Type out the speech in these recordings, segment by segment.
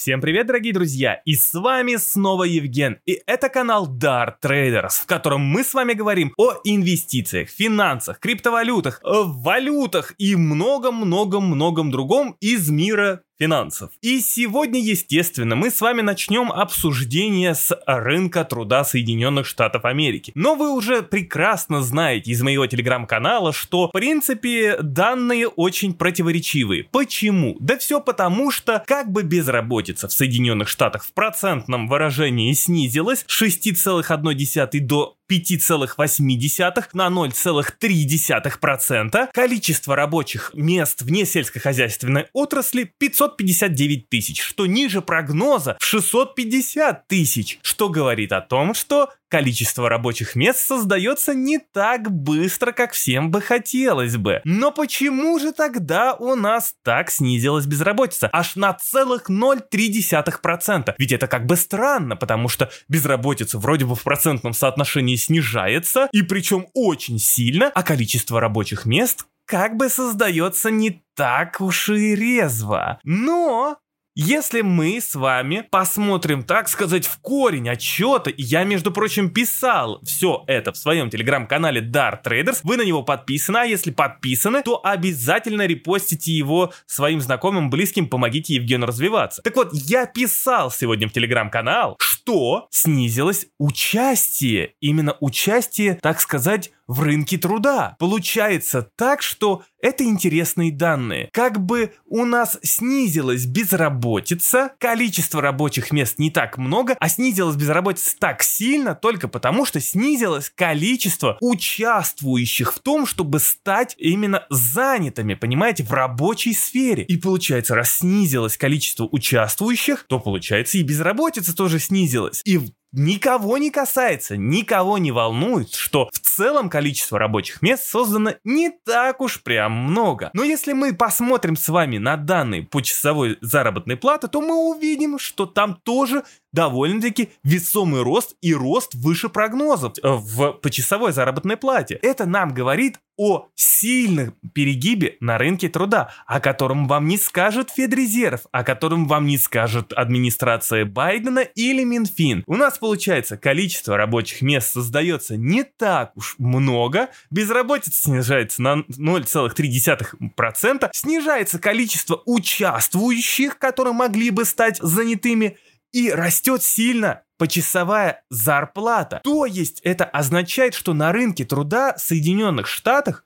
Всем привет, дорогие друзья! И с вами снова Евген. И это канал Dart Traders, в котором мы с вами говорим о инвестициях, финансах, криптовалютах, валютах и многом-многом-многом другом из мира финансов. И сегодня, естественно, мы с вами начнем обсуждение с рынка труда Соединенных Штатов Америки. Но вы уже прекрасно знаете из моего телеграм-канала, что, в принципе, данные очень противоречивые. Почему? Да все потому, что как бы безработица в Соединенных Штатах в процентном выражении снизилась с 6,1 до 5,8 на 0,3%, количество рабочих мест вне сельскохозяйственной отрасли 559 тысяч, что ниже прогноза в 650 тысяч, что говорит о том, что количество рабочих мест создается не так быстро, как всем бы хотелось бы. Но почему же тогда у нас так снизилась безработица? Аж на целых 0,3%. Ведь это как бы странно, потому что безработица вроде бы в процентном соотношении снижается, и причем очень сильно, а количество рабочих мест как бы создается не так уж и резво. Но если мы с вами посмотрим, так сказать, в корень отчета, я, между прочим, писал все это в своем телеграм-канале Dart Traders, вы на него подписаны, а если подписаны, то обязательно репостите его своим знакомым, близким, помогите Евгену развиваться. Так вот, я писал сегодня в телеграм-канал, что снизилось участие, именно участие, так сказать, в рынке труда. Получается так, что это интересные данные. Как бы у нас снизилась безработица, количество рабочих мест не так много, а снизилась безработица так сильно только потому, что снизилось количество участвующих в том, чтобы стать именно занятыми, понимаете, в рабочей сфере. И получается, раз снизилось количество участвующих, то получается и безработица тоже снизилась. И никого не касается, никого не волнует, что в целом количество рабочих мест создано не так уж прям много. Но если мы посмотрим с вами на данные по часовой заработной платы, то мы увидим, что там тоже довольно-таки весомый рост и рост выше прогнозов э, в почасовой заработной плате. Это нам говорит о сильном перегибе на рынке труда, о котором вам не скажет Федрезерв, о котором вам не скажет администрация Байдена или Минфин. У нас получается количество рабочих мест создается не так уж много, безработица снижается на 0,3%, снижается количество участвующих, которые могли бы стать занятыми, и растет сильно почасовая зарплата. То есть это означает, что на рынке труда Соединенных Штатах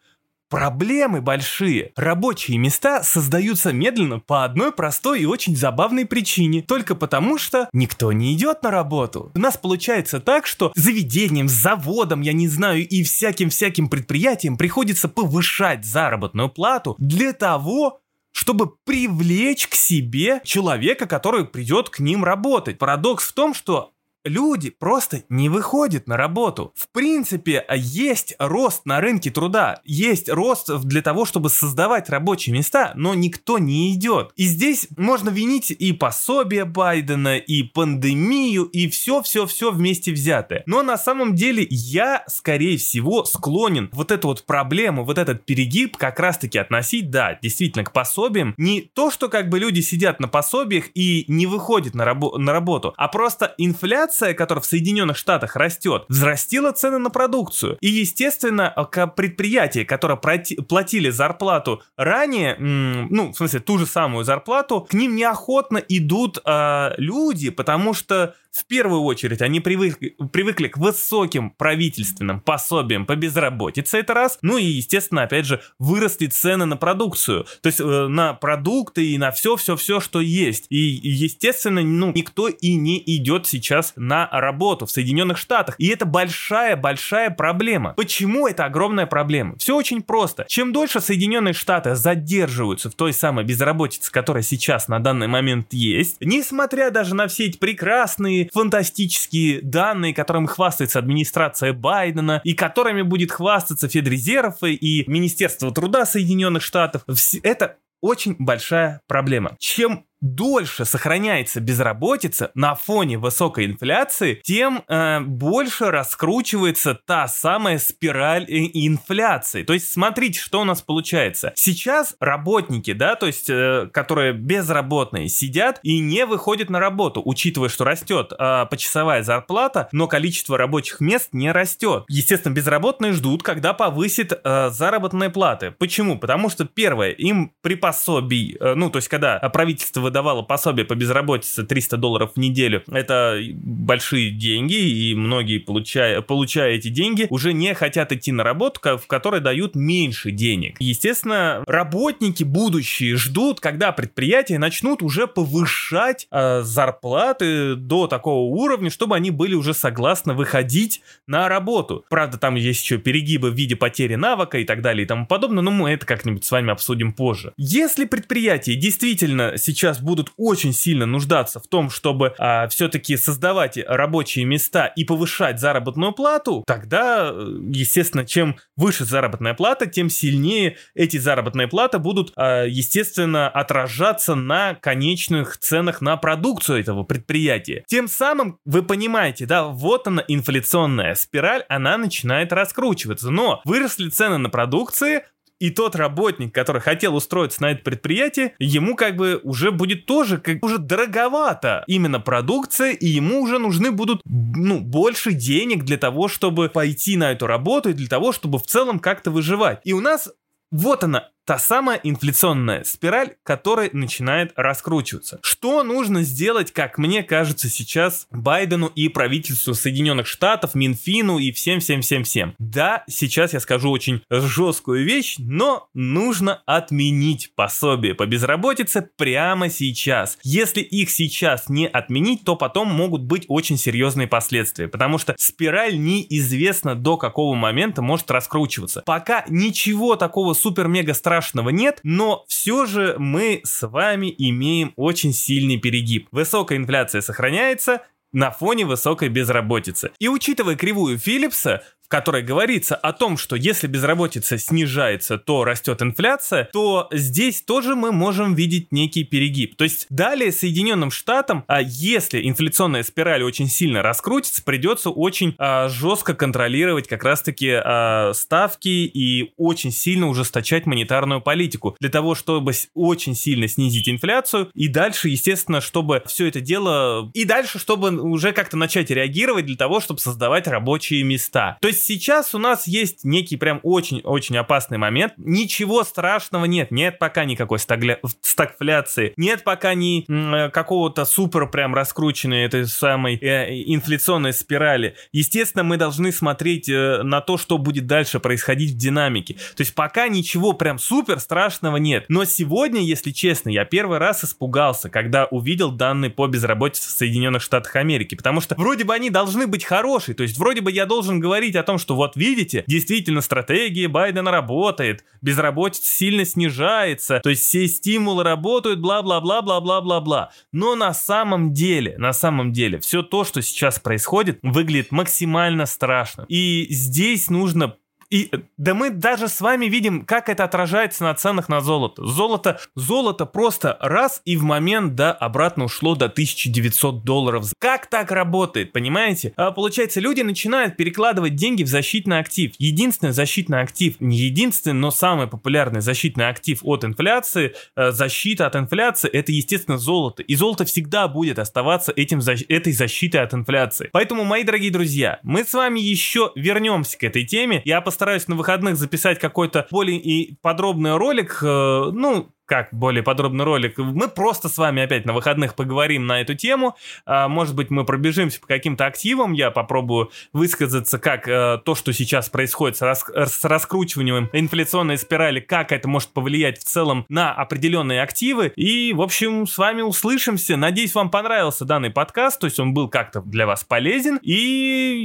проблемы большие. Рабочие места создаются медленно по одной простой и очень забавной причине. Только потому, что никто не идет на работу. У нас получается так, что заведением, заводом, я не знаю, и всяким-всяким предприятиям приходится повышать заработную плату для того, чтобы привлечь к себе человека, который придет к ним работать. Парадокс в том, что люди просто не выходят на работу. В принципе, есть рост на рынке труда, есть рост для того, чтобы создавать рабочие места, но никто не идет. И здесь можно винить и пособие Байдена, и пандемию, и все-все-все вместе взятое. Но на самом деле я, скорее всего, склонен вот эту вот проблему, вот этот перегиб как раз-таки относить, да, действительно, к пособиям. Не то, что как бы люди сидят на пособиях и не выходят на, рабо- на работу, а просто инфляция инфляция, которая в Соединенных Штатах растет, взрастила цены на продукцию. И, естественно, предприятия, которые платили зарплату ранее, ну, в смысле, ту же самую зарплату, к ним неохотно идут э, люди, потому что в первую очередь они привыкли, привыкли к высоким правительственным пособиям по безработице, это раз. Ну и, естественно, опять же, выросли цены на продукцию. То есть э, на продукты и на все-все-все, что есть. И, естественно, ну, никто и не идет сейчас на работу в Соединенных Штатах. И это большая-большая проблема. Почему это огромная проблема? Все очень просто. Чем дольше Соединенные Штаты задерживаются в той самой безработице, которая сейчас на данный момент есть, несмотря даже на все эти прекрасные фантастические данные, которыми хвастается администрация Байдена и которыми будет хвастаться Федрезерв и Министерство труда Соединенных Штатов. Это очень большая проблема. Чем дольше сохраняется безработица на фоне высокой инфляции, тем э, больше раскручивается та самая спираль инфляции. То есть смотрите, что у нас получается. Сейчас работники, да, то есть э, которые безработные, сидят и не выходят на работу, учитывая, что растет э, почасовая зарплата, но количество рабочих мест не растет. Естественно, безработные ждут, когда повысит э, заработные платы. Почему? Потому что первое, им при пособии, э, ну то есть когда правительство выдавало пособие по безработице 300 долларов в неделю, это большие деньги, и многие, получая, получая эти деньги, уже не хотят идти на работу, в которой дают меньше денег. Естественно, работники будущие ждут, когда предприятия начнут уже повышать э, зарплаты до такого уровня, чтобы они были уже согласны выходить на работу. Правда, там есть еще перегибы в виде потери навыка и так далее и тому подобное, но мы это как-нибудь с вами обсудим позже. Если предприятия действительно сейчас будут очень сильно нуждаться в том, чтобы а, все-таки создавать рабочие места и повышать заработную плату, тогда, естественно, чем выше заработная плата, тем сильнее эти заработные платы будут, а, естественно, отражаться на конечных ценах на продукцию этого предприятия. Тем самым, вы понимаете, да, вот она инфляционная спираль, она начинает раскручиваться. Но выросли цены на продукции, и тот работник, который хотел устроиться на это предприятие, ему как бы уже будет тоже как уже дороговато именно продукция, и ему уже нужны будут ну больше денег для того, чтобы пойти на эту работу и для того, чтобы в целом как-то выживать. И у нас вот она, та самая инфляционная спираль, которая начинает раскручиваться. Что нужно сделать, как мне кажется, сейчас Байдену и правительству Соединенных Штатов, Минфину и всем-всем-всем-всем? Да, сейчас я скажу очень жесткую вещь, но нужно отменить пособие по безработице прямо сейчас. Если их сейчас не отменить, то потом могут быть очень серьезные последствия, потому что спираль неизвестно до какого момента может раскручиваться. Пока ничего такого супер-мега страшного страшного нет, но все же мы с вами имеем очень сильный перегиб. Высокая инфляция сохраняется, на фоне высокой безработицы. И учитывая кривую Филлипса, в которой говорится о том, что если безработица снижается, то растет инфляция, то здесь тоже мы можем видеть некий перегиб. То есть далее Соединенным Штатам, а если инфляционная спираль очень сильно раскрутится, придется очень а, жестко контролировать как раз-таки а, ставки и очень сильно ужесточать монетарную политику для того, чтобы очень сильно снизить инфляцию и дальше, естественно, чтобы все это дело и дальше, чтобы уже как-то начать реагировать для того, чтобы создавать рабочие места. То есть есть сейчас у нас есть некий прям очень-очень опасный момент. Ничего страшного нет. Нет пока никакой стагля... стагфляции. Нет пока ни э, какого-то супер прям раскрученной этой самой э, инфляционной спирали. Естественно, мы должны смотреть э, на то, что будет дальше происходить в динамике. То есть пока ничего прям супер страшного нет. Но сегодня, если честно, я первый раз испугался, когда увидел данные по безработице в Соединенных Штатах Америки. Потому что вроде бы они должны быть хорошие. То есть вроде бы я должен говорить о том, что вот видите, действительно стратегия Байдена работает, безработица сильно снижается, то есть все стимулы работают, бла-бла-бла-бла-бла-бла-бла. Но на самом деле, на самом деле, все то, что сейчас происходит, выглядит максимально страшно. И здесь нужно и да мы даже с вами видим, как это отражается на ценах на золото. Золото, золото просто раз и в момент, да, обратно ушло до 1900 долларов. Как так работает, понимаете? А получается, люди начинают перекладывать деньги в защитный актив. Единственный защитный актив, не единственный, но самый популярный защитный актив от инфляции, э, защита от инфляции, это, естественно, золото. И золото всегда будет оставаться этим, этой защитой от инфляции. Поэтому, мои дорогие друзья, мы с вами еще вернемся к этой теме. Я постараюсь постараюсь на выходных записать какой-то более и подробный ролик, э, ну, как более подробный ролик. Мы просто с вами опять на выходных поговорим на эту тему. А, может быть, мы пробежимся по каким-то активам. Я попробую высказаться, как э, то, что сейчас происходит с, рас с раскручиванием инфляционной спирали, как это может повлиять в целом на определенные активы. И, в общем, с вами услышимся. Надеюсь, вам понравился данный подкаст, то есть он был как-то для вас полезен. И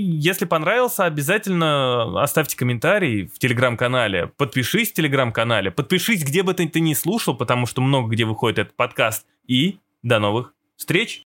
если понравился, обязательно оставьте комментарий в телеграм-канале, подпишись в телеграм-канале, подпишись, где бы ты, ты ни слушал, потому что много где выходит этот подкаст. И до новых встреч!